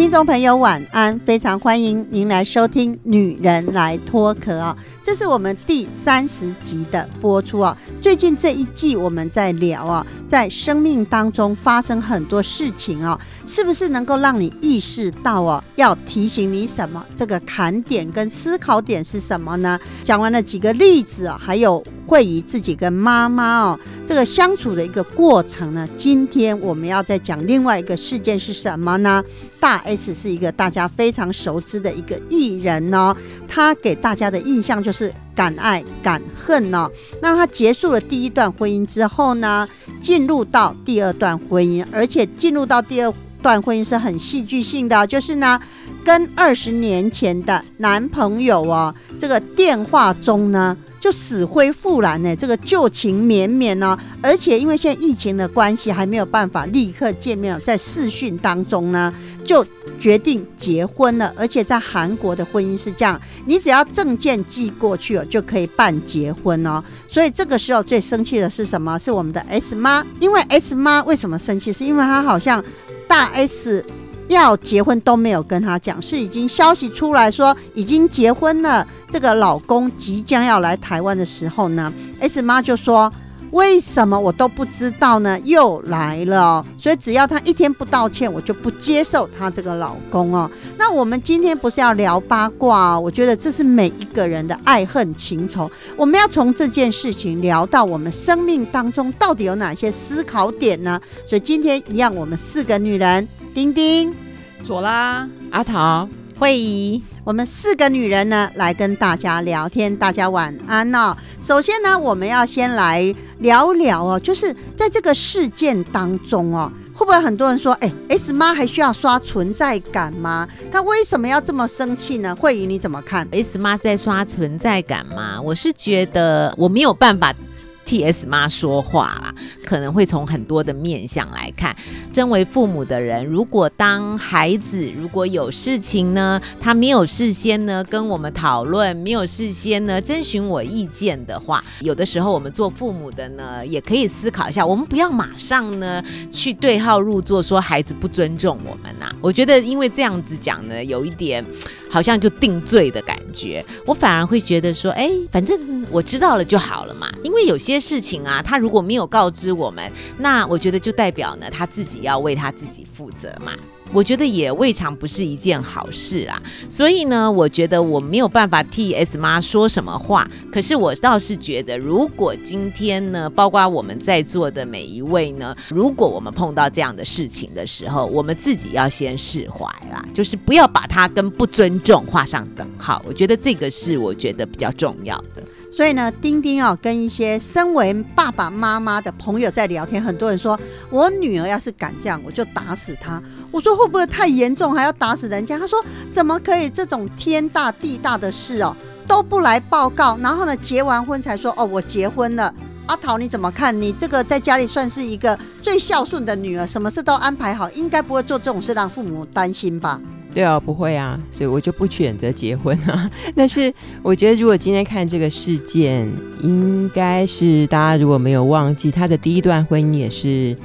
听众朋友晚安，非常欢迎您来收听《女人来脱壳》啊，这是我们第三十集的播出啊。最近这一季我们在聊啊，在生命当中发生很多事情啊，是不是能够让你意识到哦，要提醒你什么？这个坎点跟思考点是什么呢？讲完了几个例子啊，还有会以自己跟妈妈哦这个相处的一个过程呢。今天我们要再讲另外一个事件是什么呢？大 S 是一个大家非常熟知的一个艺人哦，他给大家的印象就是敢爱敢恨哦。那他结束了第一段婚姻之后呢，进入到第二段婚姻，而且进入到第二段婚姻是很戏剧性的，就是呢，跟二十年前的男朋友哦，这个电话中呢。就死灰复燃呢，这个旧情绵绵呢，而且因为现在疫情的关系，还没有办法立刻见面，在视讯当中呢，就决定结婚了。而且在韩国的婚姻是这样，你只要证件寄过去了，就可以办结婚哦。所以这个时候最生气的是什么？是我们的 S 妈，因为 S 妈为什么生气？是因为她好像大 S 要结婚都没有跟她讲，是已经消息出来说已经结婚了。这个老公即将要来台湾的时候呢，S 妈就说：“为什么我都不知道呢？又来了，所以只要他一天不道歉，我就不接受他这个老公哦。那我们今天不是要聊八卦哦？我觉得这是每一个人的爱恨情仇，我们要从这件事情聊到我们生命当中到底有哪些思考点呢？所以今天一样，我们四个女人，丁丁、左拉、阿桃、慧仪。我们四个女人呢，来跟大家聊天。大家晚安哦。首先呢，我们要先来聊聊哦，就是在这个事件当中哦，会不会很多人说，哎，S 妈还需要刷存在感吗？她为什么要这么生气呢？慧仪你怎么看？S 妈是在刷存在感吗？我是觉得我没有办法。替 S 妈说话啦，可能会从很多的面向来看。身为父母的人，如果当孩子如果有事情呢，他没有事先呢跟我们讨论，没有事先呢征询我意见的话，有的时候我们做父母的呢，也可以思考一下，我们不要马上呢去对号入座，说孩子不尊重我们呐。我觉得因为这样子讲呢，有一点。好像就定罪的感觉，我反而会觉得说，哎，反正我知道了就好了嘛。因为有些事情啊，他如果没有告知我们，那我觉得就代表呢，他自己要为他自己负责嘛。我觉得也未尝不是一件好事啊，所以呢，我觉得我没有办法替 S 妈说什么话。可是我倒是觉得，如果今天呢，包括我们在座的每一位呢，如果我们碰到这样的事情的时候，我们自己要先释怀啦，就是不要把它跟不尊重画上等号。我觉得这个是我觉得比较重要的。所以呢，丁丁啊，跟一些身为爸爸妈妈的朋友在聊天，很多人说我女儿要是敢这样，我就打死她。我说会不会太严重，还要打死人家？他说怎么可以这种天大地大的事哦都不来报告，然后呢结完婚才说哦我结婚了。阿桃你怎么看？你这个在家里算是一个最孝顺的女儿，什么事都安排好，应该不会做这种事让父母担心吧？对啊，不会啊，所以我就不选择结婚啊。但是我觉得，如果今天看这个事件，应该是大家如果没有忘记，他的第一段婚姻也是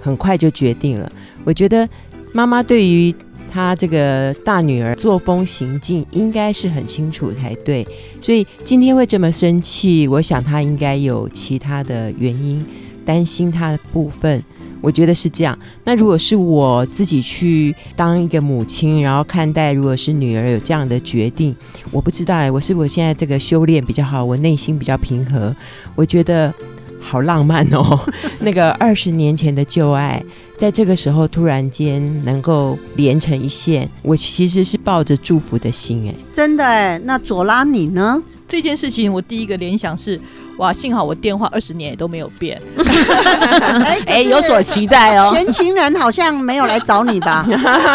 很快就决定了。我觉得妈妈对于她这个大女儿作风行径，应该是很清楚才对。所以今天会这么生气，我想她应该有其他的原因，担心她的部分。我觉得是这样。那如果是我自己去当一个母亲，然后看待如果是女儿有这样的决定，我不知道哎，我是我现在这个修炼比较好，我内心比较平和，我觉得好浪漫哦。那个二十年前的旧爱，在这个时候突然间能够连成一线，我其实是抱着祝福的心哎。真的哎，那左拉你呢？这件事情，我第一个联想是，哇，幸好我电话二十年也都没有变。哎 哎，有所期待哦。前情人好像没有来找你吧？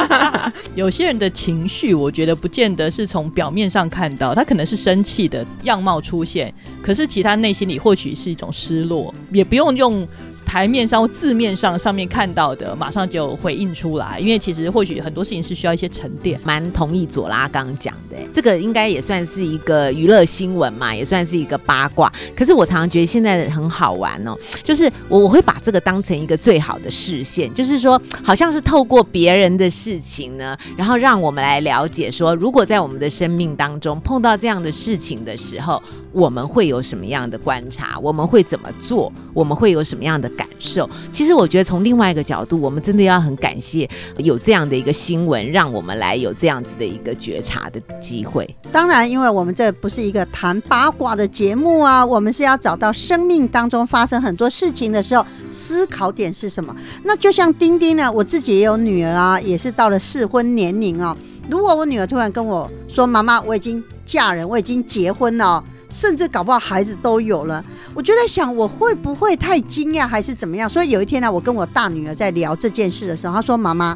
有些人的情绪，我觉得不见得是从表面上看到，他可能是生气的样貌出现，可是其他内心里或许是一种失落，也不用用。台面上或字面上上面看到的，马上就回应出来，因为其实或许很多事情是需要一些沉淀。蛮同意左拉刚讲的，这个应该也算是一个娱乐新闻嘛，也算是一个八卦。可是我常常觉得现在很好玩哦，就是我我会把这个当成一个最好的视线，就是说好像是透过别人的事情呢，然后让我们来了解说，如果在我们的生命当中碰到这样的事情的时候，我们会有什么样的观察？我们会怎么做？我们会有什么样的感感受？其实我觉得从另外一个角度，我们真的要很感谢有这样的一个新闻，让我们来有这样子的一个觉察的机会。当然，因为我们这不是一个谈八卦的节目啊，我们是要找到生命当中发生很多事情的时候，思考点是什么。那就像丁丁呢，我自己也有女儿啊，也是到了适婚年龄啊。如果我女儿突然跟我说：“妈妈，我已经嫁人，我已经结婚了。”甚至搞不好孩子都有了，我就在想我会不会太惊讶还是怎么样？所以有一天呢，我跟我大女儿在聊这件事的时候，她说：“妈妈，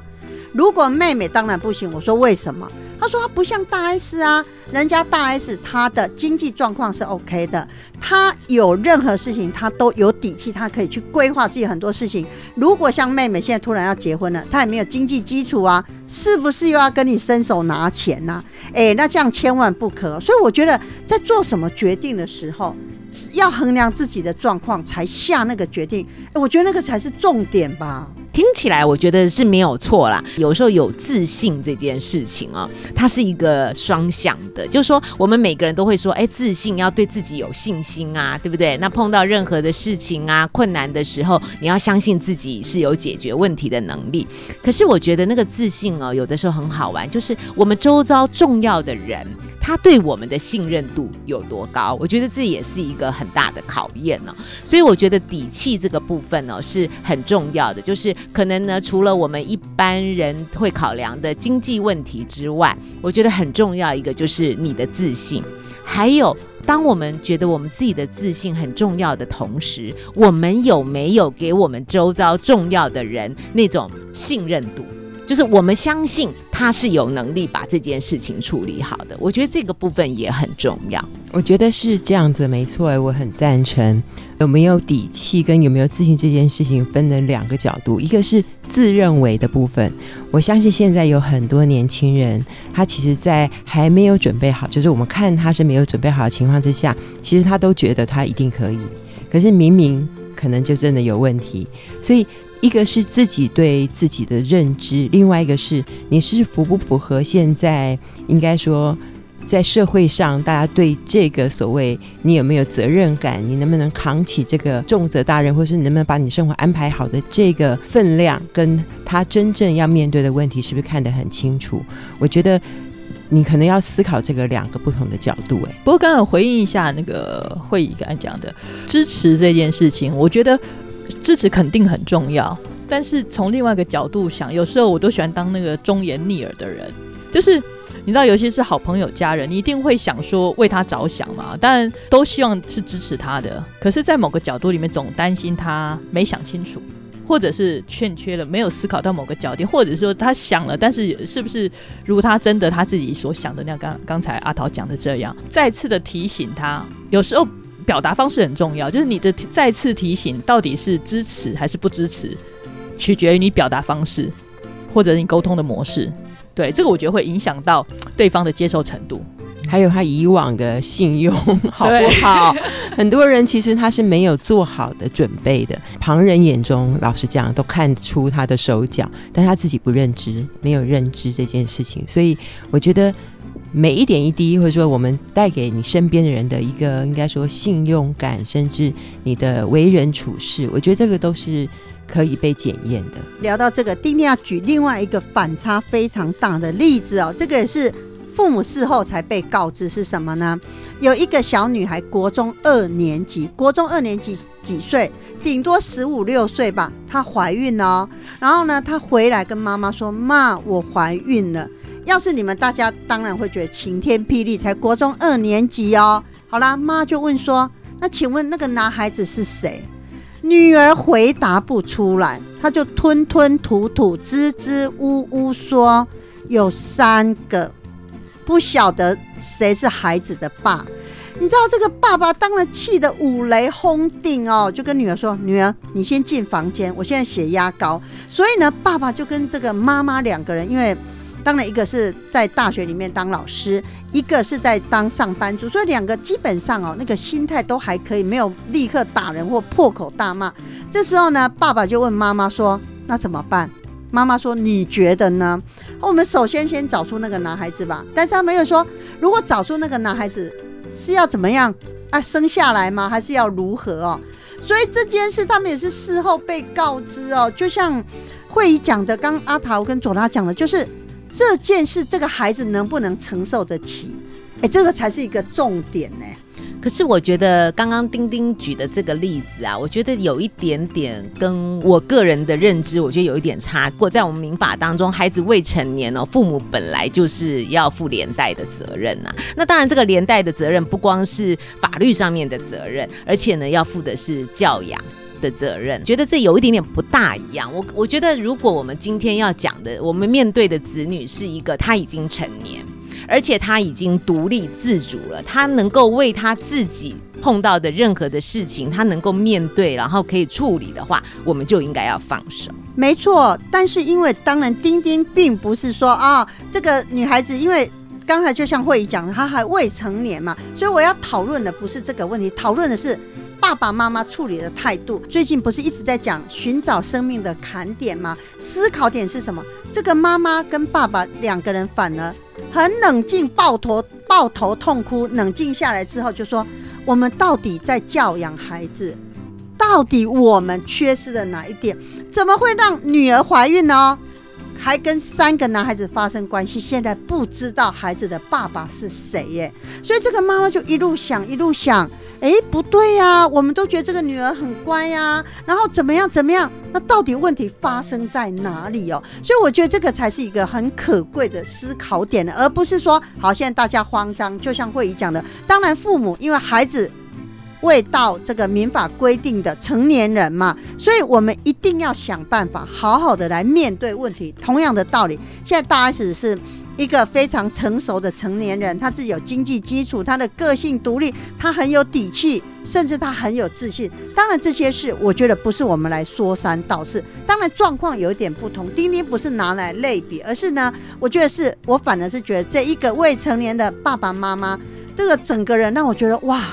如果妹妹当然不行。”我说：“为什么？”他说：“他不像大 S 啊。”人家大 S 她的经济状况是 OK 的，她有任何事情她都有底气，她可以去规划自己很多事情。如果像妹妹现在突然要结婚了，她也没有经济基础啊，是不是又要跟你伸手拿钱呢？诶，那这样千万不可。所以我觉得在做什么决定的时候，要衡量自己的状况才下那个决定。诶，我觉得那个才是重点吧。听起来我觉得是没有错啦。有时候有自信这件事情啊，它是一个双向的，就是说我们每个人都会说，哎，自信要对自己有信心啊，对不对？那碰到任何的事情啊、困难的时候，你要相信自己是有解决问题的能力。可是我觉得那个自信哦，有的时候很好玩，就是我们周遭重要的人，他对我们的信任度有多高？我觉得这也是一个很大的考验呢。所以我觉得底气这个部分呢是很重要的，就是。可能呢，除了我们一般人会考量的经济问题之外，我觉得很重要一个就是你的自信。还有，当我们觉得我们自己的自信很重要的同时，我们有没有给我们周遭重要的人那种信任度？就是我们相信他是有能力把这件事情处理好的。我觉得这个部分也很重要。我觉得是这样子，没错，我很赞成。有没有底气跟有没有自信这件事情分了两个角度，一个是自认为的部分。我相信现在有很多年轻人，他其实，在还没有准备好，就是我们看他是没有准备好的情况之下，其实他都觉得他一定可以。可是明明可能就真的有问题。所以一个是自己对自己的认知，另外一个是你是符不符合现在应该说。在社会上，大家对这个所谓你有没有责任感，你能不能扛起这个重责大任，或是你能不能把你生活安排好的这个分量，跟他真正要面对的问题，是不是看得很清楚？我觉得你可能要思考这个两个不同的角度。哎，不过刚刚回应一下那个会议刚才讲的支持这件事情，我觉得支持肯定很重要，但是从另外一个角度想，有时候我都喜欢当那个忠言逆耳的人，就是。你知道，尤其是好朋友、家人，你一定会想说为他着想嘛？当然都希望是支持他的，可是，在某个角度里面，总担心他没想清楚，或者是欠缺了，没有思考到某个角点，或者说他想了，但是是不是如他真的他自己所想的那样？刚刚才阿桃讲的这样，再次的提醒他，有时候表达方式很重要，就是你的再次提醒到底是支持还是不支持，取决于你表达方式或者你沟通的模式。对，这个我觉得会影响到对方的接受程度，还有他以往的信用好不好？很多人其实他是没有做好的准备的，旁人眼中老实讲都看出他的手脚，但他自己不认知，没有认知这件事情。所以我觉得每一点一滴，或者说我们带给你身边的人的一个应该说信用感，甚至你的为人处事，我觉得这个都是。可以被检验的。聊到这个，丁丁要举另外一个反差非常大的例子哦。这个也是父母事后才被告知是什么呢？有一个小女孩，国中二年级，国中二年级几岁？顶多十五六岁吧。她怀孕了，然后呢，她回来跟妈妈说：“妈，我怀孕了。”要是你们大家当然会觉得晴天霹雳，才国中二年级哦。好啦，妈就问说：“那请问那个男孩子是谁？”女儿回答不出来，她就吞吞吐吐、支支吾吾说：“有三个，不晓得谁是孩子的爸。”你知道这个爸爸当然气得五雷轰顶哦，就跟女儿说：“女儿，你先进房间，我现在血压高。”所以呢，爸爸就跟这个妈妈两个人，因为当然一个是在大学里面当老师，一个是在当上班族，所以两个基本上哦，那个心态都还可以，没有立刻打人或破口大骂。这时候呢，爸爸就问妈妈说：“那怎么办？”妈妈说：“你觉得呢？”我们首先先找出那个男孩子吧，但是他没有说，如果找出那个男孩子。是要怎么样啊？生下来吗？还是要如何哦？所以这件事他们也是事后被告知哦。就像会议讲的，刚阿桃跟左拉讲的，就是这件事，这个孩子能不能承受得起？哎，这个才是一个重点呢。可是我觉得刚刚丁丁举的这个例子啊，我觉得有一点点跟我个人的认知，我觉得有一点差。如果在我们民法当中，孩子未成年哦，父母本来就是要负连带的责任呐。那当然，这个连带的责任不光是法律上面的责任，而且呢，要负的是教养的责任。觉得这有一点点不大一样。我我觉得，如果我们今天要讲的，我们面对的子女是一个他已经成年。而且他已经独立自主了，他能够为他自己碰到的任何的事情，他能够面对，然后可以处理的话，我们就应该要放手。没错，但是因为当然，丁丁并不是说啊，这个女孩子，因为刚才就像慧仪讲的，她还未成年嘛，所以我要讨论的不是这个问题，讨论的是。爸爸妈妈处理的态度，最近不是一直在讲寻找生命的坎点吗？思考点是什么？这个妈妈跟爸爸两个人反而很冷静，抱头抱头痛哭。冷静下来之后，就说：我们到底在教养孩子，到底我们缺失了哪一点？怎么会让女儿怀孕呢？还跟三个男孩子发生关系，现在不知道孩子的爸爸是谁耶？所以这个妈妈就一路想，一路想。哎，不对呀，我们都觉得这个女儿很乖呀，然后怎么样怎么样？那到底问题发生在哪里哦？所以我觉得这个才是一个很可贵的思考点，而不是说好现在大家慌张。就像慧仪讲的，当然父母因为孩子未到这个民法规定的成年人嘛，所以我们一定要想办法好好的来面对问题。同样的道理，现在大 S 是。一个非常成熟的成年人，他自己有经济基础，他的个性独立，他很有底气，甚至他很有自信。当然这些事，我觉得不是我们来说三道四。当然状况有一点不同，丁丁不是拿来类比，而是呢，我觉得是我反而是觉得这一个未成年的爸爸妈妈，这个整个人让我觉得哇，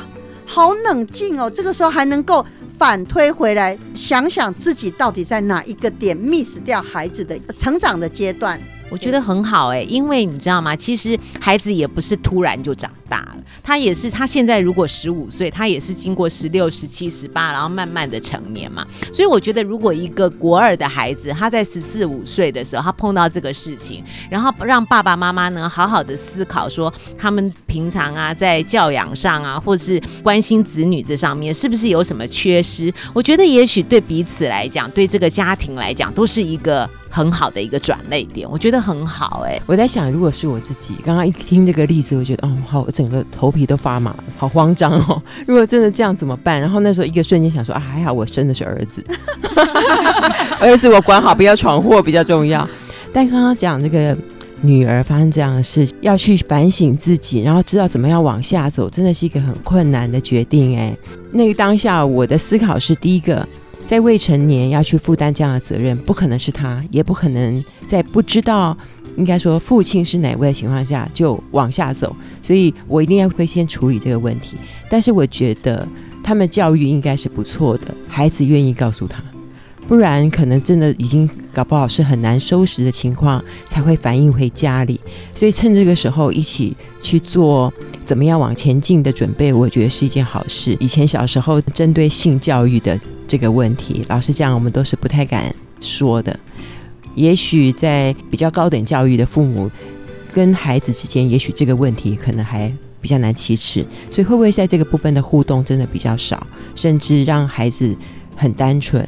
好冷静哦。这个时候还能够反推回来，想想自己到底在哪一个点 miss 掉孩子的成长的阶段。我觉得很好哎，因为你知道吗？其实孩子也不是突然就长大了，他也是他现在如果十五岁，他也是经过十六、十七、十八，然后慢慢的成年嘛。所以我觉得，如果一个国二的孩子，他在十四五岁的时候，他碰到这个事情，然后让爸爸妈妈呢好好的思考，说他们平常啊在教养上啊，或是关心子女这上面，是不是有什么缺失？我觉得也许对彼此来讲，对这个家庭来讲，都是一个。很好的一个转泪点，我觉得很好哎。我在想，如果是我自己，刚刚一听这个例子，我觉得哦，好，我整个头皮都发麻，好慌张哦。如果真的这样怎么办？然后那时候一个瞬间想说啊，还好我生的是儿子，儿子我管好，不要闯祸比较重要。但刚刚讲这个女儿发生这样的事，要去反省自己，然后知道怎么样往下走，真的是一个很困难的决定哎。那个当下我的思考是第一个。在未成年要去负担这样的责任，不可能是他，也不可能在不知道应该说父亲是哪位的情况下就往下走，所以我一定要会先处理这个问题。但是我觉得他们教育应该是不错的，孩子愿意告诉他，不然可能真的已经搞不好是很难收拾的情况，才会反映回家里。所以趁这个时候一起去做怎么样往前进的准备，我觉得是一件好事。以前小时候针对性教育的。这个问题，老实讲，我们都是不太敢说的。也许在比较高等教育的父母跟孩子之间，也许这个问题可能还比较难启齿，所以会不会在这个部分的互动真的比较少，甚至让孩子很单纯，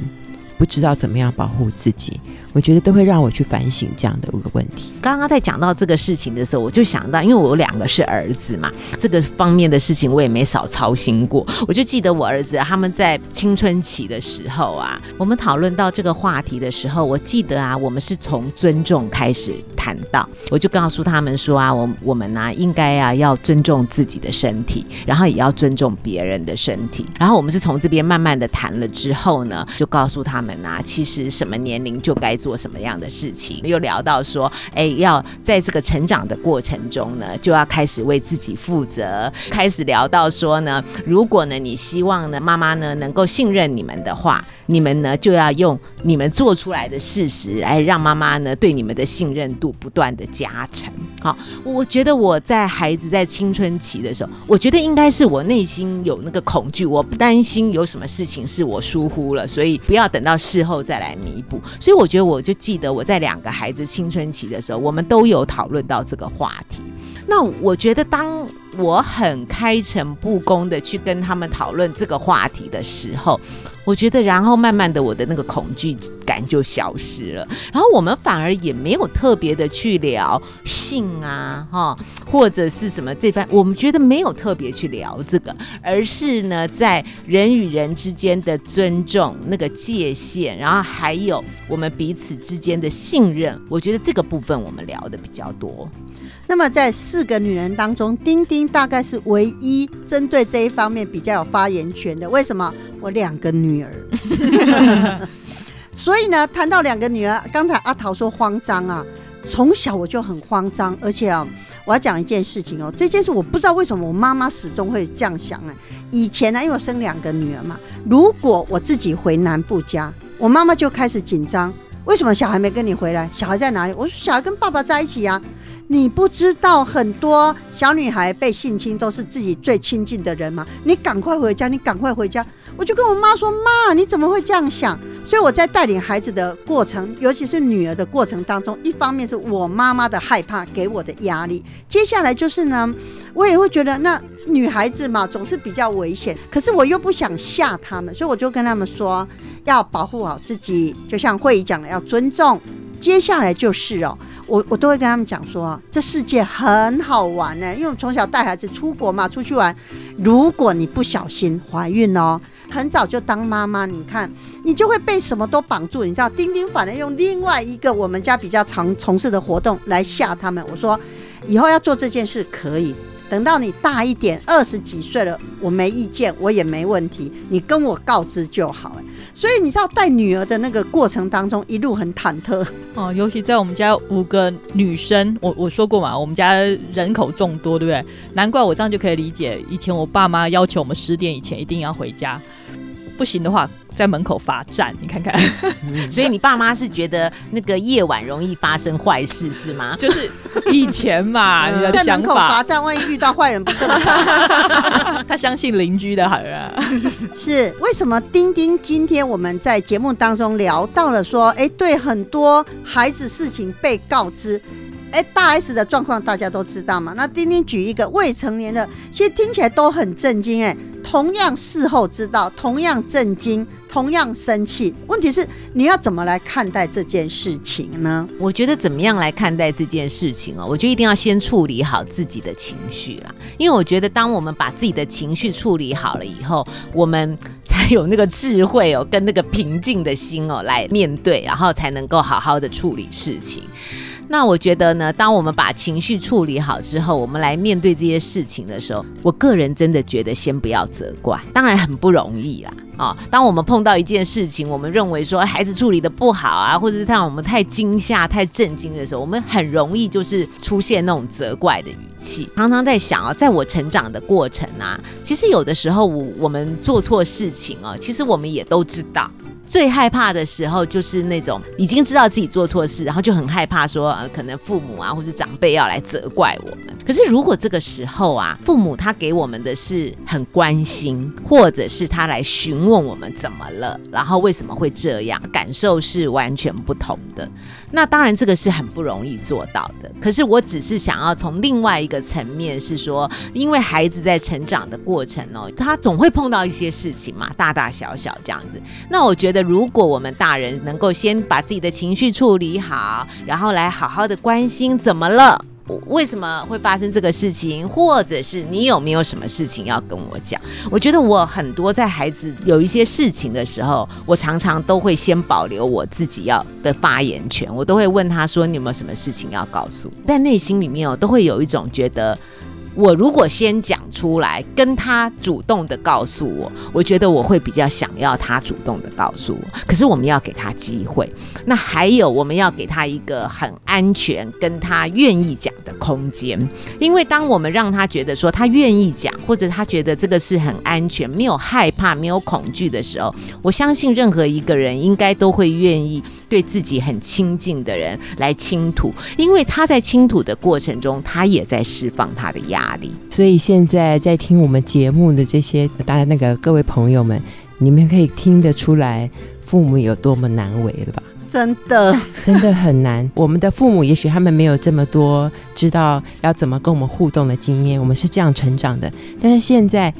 不知道怎么样保护自己。我觉得都会让我去反省这样的一个问题。刚刚在讲到这个事情的时候，我就想到，因为我有两个是儿子嘛，这个方面的事情我也没少操心过。我就记得我儿子他们在青春期的时候啊，我们讨论到这个话题的时候，我记得啊，我们是从尊重开始谈到，我就告诉他们说啊，我我们呢应该啊要尊重自己的身体，然后也要尊重别人的身体。然后我们是从这边慢慢的谈了之后呢，就告诉他们啊，其实什么年龄就该。做什么样的事情？又聊到说，哎，要在这个成长的过程中呢，就要开始为自己负责。开始聊到说呢，如果呢，你希望呢，妈妈呢能够信任你们的话。你们呢就要用你们做出来的事实来让妈妈呢对你们的信任度不断的加成。好，我觉得我在孩子在青春期的时候，我觉得应该是我内心有那个恐惧，我不担心有什么事情是我疏忽了，所以不要等到事后再来弥补。所以我觉得我我就记得我在两个孩子青春期的时候，我们都有讨论到这个话题。那我觉得当我很开诚布公的去跟他们讨论这个话题的时候，我觉得，然后慢慢的，我的那个恐惧感就消失了。然后我们反而也没有特别的去聊性啊，哈，或者是什么这番，我们觉得没有特别去聊这个，而是呢，在人与人之间的尊重那个界限，然后还有我们彼此之间的信任，我觉得这个部分我们聊的比较多。那么在四个女人当中，丁丁大概是唯一针对这一方面比较有发言权的。为什么？我两个女儿，所以呢，谈到两个女儿，刚才阿桃说慌张啊，从小我就很慌张，而且啊，我要讲一件事情哦，这件事我不知道为什么我妈妈始终会这样想哎。以前呢，因为我生两个女儿嘛，如果我自己回南部家，我妈妈就开始紧张，为什么小孩没跟你回来？小孩在哪里？我说小孩跟爸爸在一起呀。你不知道很多小女孩被性侵都是自己最亲近的人吗？你赶快回家，你赶快回家。我就跟我妈说：“妈，你怎么会这样想？”所以我在带领孩子的过程，尤其是女儿的过程当中，一方面是我妈妈的害怕给我的压力，接下来就是呢，我也会觉得那女孩子嘛总是比较危险，可是我又不想吓他们，所以我就跟他们说要保护好自己，就像会议讲的要尊重。接下来就是哦。我我都会跟他们讲说，这世界很好玩呢，因为我从小带孩子出国嘛，出去玩。如果你不小心怀孕哦，很早就当妈妈，你看你就会被什么都绑住。你知道，丁丁反而用另外一个我们家比较常从事的活动来吓他们。我说，以后要做这件事可以，等到你大一点，二十几岁了，我没意见，我也没问题，你跟我告知就好了。所以你知道带女儿的那个过程当中，一路很忐忑哦，尤其在我们家五个女生，我我说过嘛，我们家人口众多，对不对？难怪我这样就可以理解，以前我爸妈要求我们十点以前一定要回家，不行的话。在门口罚站，你看看。所以你爸妈是觉得那个夜晚容易发生坏事是吗？就是以前嘛，你的在门口罚站，万一遇到坏人不正常。他相信邻居的好啊。是为什么？丁丁今天我们在节目当中聊到了说，哎，对很多孩子事情被告知，哎，大 S 的状况大家都知道嘛。那丁丁举一个未成年的，其实听起来都很震惊，哎，同样事后知道，同样震惊。同样生气，问题是你要怎么来看待这件事情呢？我觉得怎么样来看待这件事情哦？我觉得一定要先处理好自己的情绪啦，因为我觉得当我们把自己的情绪处理好了以后，我们才有那个智慧哦，跟那个平静的心哦来面对，然后才能够好好的处理事情。那我觉得呢，当我们把情绪处理好之后，我们来面对这些事情的时候，我个人真的觉得先不要责怪，当然很不容易啦。啊，当我们碰到一件事情，我们认为说孩子处理的不好啊，或者是让我们太惊吓、太震惊的时候，我们很容易就是出现那种责怪的语气。常常在想啊，在我成长的过程啊，其实有的时候我我们做错事情啊，其实我们也都知道。最害怕的时候就是那种已经知道自己做错事，然后就很害怕说，呃，可能父母啊或是长辈要来责怪我们。可是如果这个时候啊，父母他给我们的是很关心，或者是他来询问我们怎么了，然后为什么会这样，感受是完全不同的。那当然这个是很不容易做到的。可是我只是想要从另外一个层面是说，因为孩子在成长的过程哦，他总会碰到一些事情嘛，大大小小这样子。那我觉得，如果我们大人能够先把自己的情绪处理好，然后来好好的关心怎么了。为什么会发生这个事情，或者是你有没有什么事情要跟我讲？我觉得我很多在孩子有一些事情的时候，我常常都会先保留我自己要的发言权，我都会问他说：“你有没有什么事情要告诉？”但内心里面我，都会有一种觉得。我如果先讲出来，跟他主动的告诉我，我觉得我会比较想要他主动的告诉我。可是我们要给他机会，那还有我们要给他一个很安全、跟他愿意讲的空间。因为当我们让他觉得说他愿意讲，或者他觉得这个是很安全、没有害怕、没有恐惧的时候，我相信任何一个人应该都会愿意。对自己很亲近的人来倾吐，因为他在倾吐的过程中，他也在释放他的压力。所以现在在听我们节目的这些大家那个各位朋友们，你们可以听得出来父母有多么难为了吧？真的，真的很难。我们的父母也许他们没有这么多知道要怎么跟我们互动的经验，我们是这样成长的。但是现在。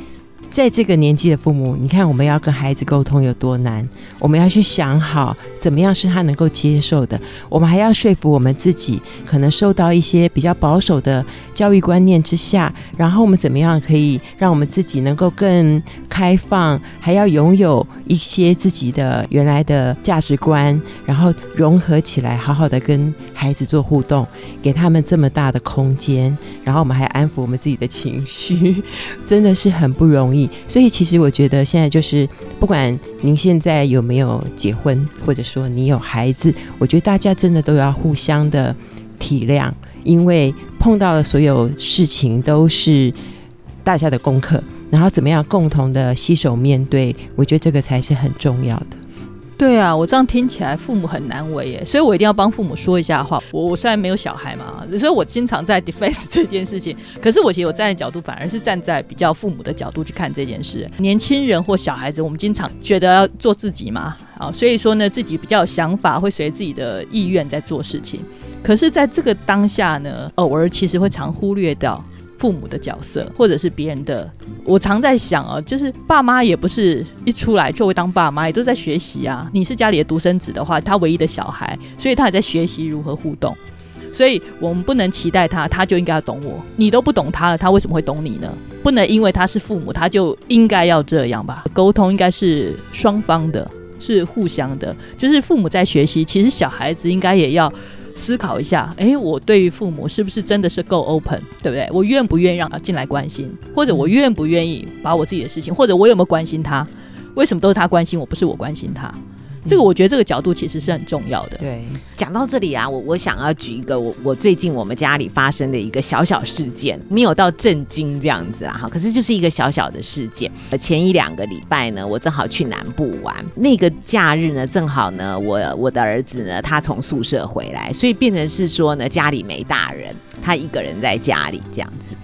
在这个年纪的父母，你看我们要跟孩子沟通有多难，我们要去想好怎么样是他能够接受的，我们还要说服我们自己，可能受到一些比较保守的教育观念之下，然后我们怎么样可以让我们自己能够更开放，还要拥有一些自己的原来的价值观，然后融合起来，好好的跟孩子做互动，给他们这么大的空间，然后我们还安抚我们自己的情绪，真的是很不容易。所以，其实我觉得现在就是，不管您现在有没有结婚，或者说你有孩子，我觉得大家真的都要互相的体谅，因为碰到的所有事情都是大家的功课，然后怎么样共同的携手面对，我觉得这个才是很重要的。对啊，我这样听起来父母很难为耶，所以我一定要帮父母说一下话。我我虽然没有小孩嘛，所以我经常在 defense 这件事情。可是我其实我站在角度，反而是站在比较父母的角度去看这件事。年轻人或小孩子，我们经常觉得要做自己嘛，啊，所以说呢，自己比较有想法，会随自己的意愿在做事情。可是在这个当下呢，偶尔其实会常忽略掉。父母的角色，或者是别人的，我常在想啊，就是爸妈也不是一出来就会当爸妈，也都在学习啊。你是家里的独生子的话，他唯一的小孩，所以他也在学习如何互动。所以我们不能期待他，他就应该要懂我。你都不懂他了，他为什么会懂你呢？不能因为他是父母，他就应该要这样吧？沟通应该是双方的，是互相的。就是父母在学习，其实小孩子应该也要。思考一下，哎，我对于父母是不是真的是够 open，对不对？我愿不愿意让他进来关心，或者我愿不愿意把我自己的事情，或者我有没有关心他？为什么都是他关心我，不是我关心他？这个我觉得这个角度其实是很重要的。对，讲到这里啊，我我想要举一个我我最近我们家里发生的一个小小事件，没有到震惊这样子啊，哈，可是就是一个小小的事件。呃前一两个礼拜呢，我正好去南部玩，那个假日呢，正好呢，我我的儿子呢，他从宿舍回来，所以变成是说呢，家里没大人，他一个人在家里这样子。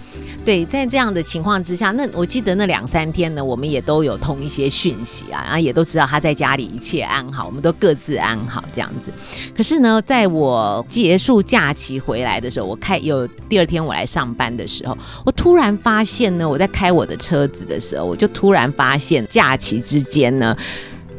对，在这样的情况之下，那我记得那两三天呢，我们也都有通一些讯息啊，然后也都知道他在家里一切安好，我们都各自安好这样子。可是呢，在我结束假期回来的时候，我开有第二天我来上班的时候，我突然发现呢，我在开我的车子的时候，我就突然发现假期之间呢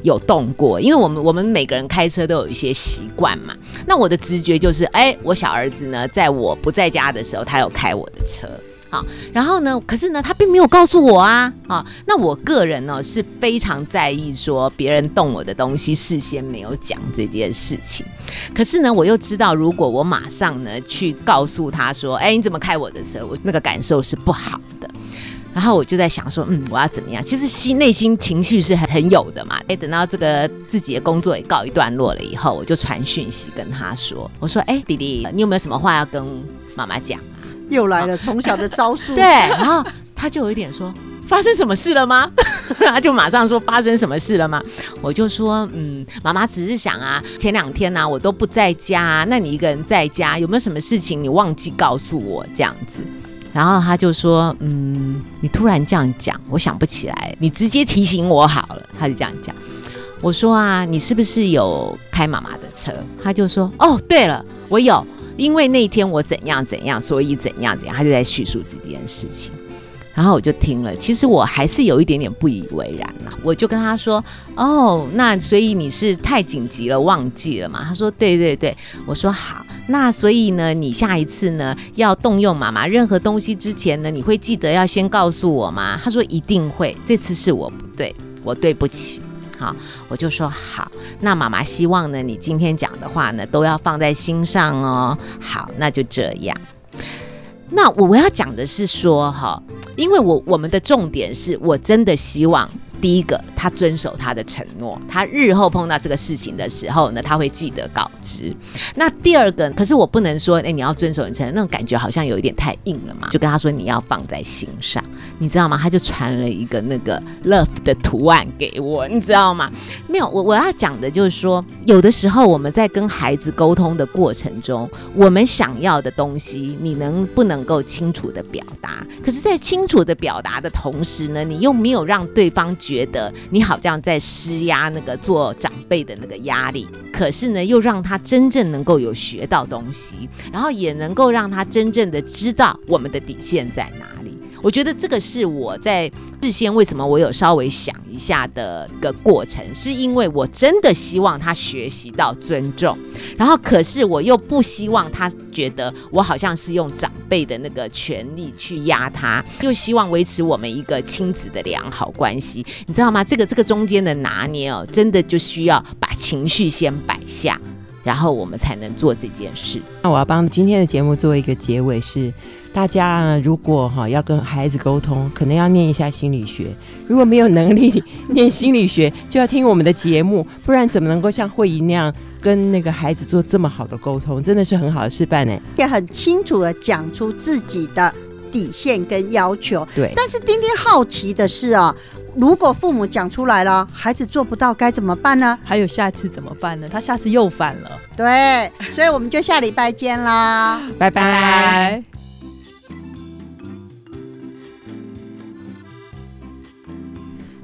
有动过，因为我们我们每个人开车都有一些习惯嘛。那我的直觉就是，哎，我小儿子呢，在我不在家的时候，他有开我的车。好，然后呢？可是呢，他并没有告诉我啊！啊，那我个人呢是非常在意说别人动我的东西，事先没有讲这件事情。可是呢，我又知道，如果我马上呢去告诉他说：“哎，你怎么开我的车？”我那个感受是不好的。然后我就在想说：“嗯，我要怎么样？”其实心内心情绪是很很有的嘛。哎，等到这个自己的工作也告一段落了以后，我就传讯息跟他说：“我说，哎，弟弟，你有没有什么话要跟妈妈讲？”又来了，从小的招数。对，然后他就有一点说：“发生什么事了吗？” 他就马上说：“发生什么事了吗？”我就说：“嗯，妈妈只是想啊，前两天呢我都不在家，那你一个人在家，有没有什么事情你忘记告诉我这样子？”然后他就说：“嗯，你突然这样讲，我想不起来，你直接提醒我好了。”他就这样讲。我说啊，你是不是有开妈妈的车？他就说，哦，对了，我有，因为那天我怎样怎样，所以怎样怎样，他就在叙述这件事情。然后我就听了，其实我还是有一点点不以为然啦。我就跟他说：“哦，那所以你是太紧急了，忘记了嘛？”他说：“对对对。”我说：“好，那所以呢，你下一次呢要动用妈妈任何东西之前呢，你会记得要先告诉我吗？”他说：“一定会。”这次是我不对，我对不起。好，我就说好。那妈妈希望呢，你今天讲的话呢，都要放在心上哦。好，那就这样。那我我要讲的是说哈，因为我我们的重点是我真的希望。第一个，他遵守他的承诺，他日后碰到这个事情的时候呢，他会记得告知。那第二个，可是我不能说，哎，你要遵守你承诺，那种感觉好像有一点太硬了嘛。就跟他说你要放在心上，你知道吗？他就传了一个那个 love 的图案给我，你知道吗？没有，我我要讲的就是说，有的时候我们在跟孩子沟通的过程中，我们想要的东西，你能不能够清楚的表达？可是，在清楚的表达的同时呢，你又没有让对方觉。觉得你好像在施压那个做长辈的那个压力，可是呢，又让他真正能够有学到东西，然后也能够让他真正的知道我们的底线在哪里。我觉得这个是我在事先为什么我有稍微想一下的一个过程，是因为我真的希望他学习到尊重，然后可是我又不希望他觉得我好像是用长辈的那个权利去压他，又希望维持我们一个亲子的良好关系，你知道吗？这个这个中间的拿捏哦，真的就需要把情绪先摆下，然后我们才能做这件事。那我要帮今天的节目做一个结尾是。大家如果哈要跟孩子沟通，可能要念一下心理学。如果没有能力念心理学，就要听我们的节目，不然怎么能够像慧仪那样跟那个孩子做这么好的沟通？真的是很好的示范呢。也很清楚的讲出自己的底线跟要求。对。但是丁丁好奇的是啊，如果父母讲出来了，孩子做不到，该怎么办呢？还有下次怎么办呢？他下次又犯了。对，所以我们就下礼拜见啦，拜拜。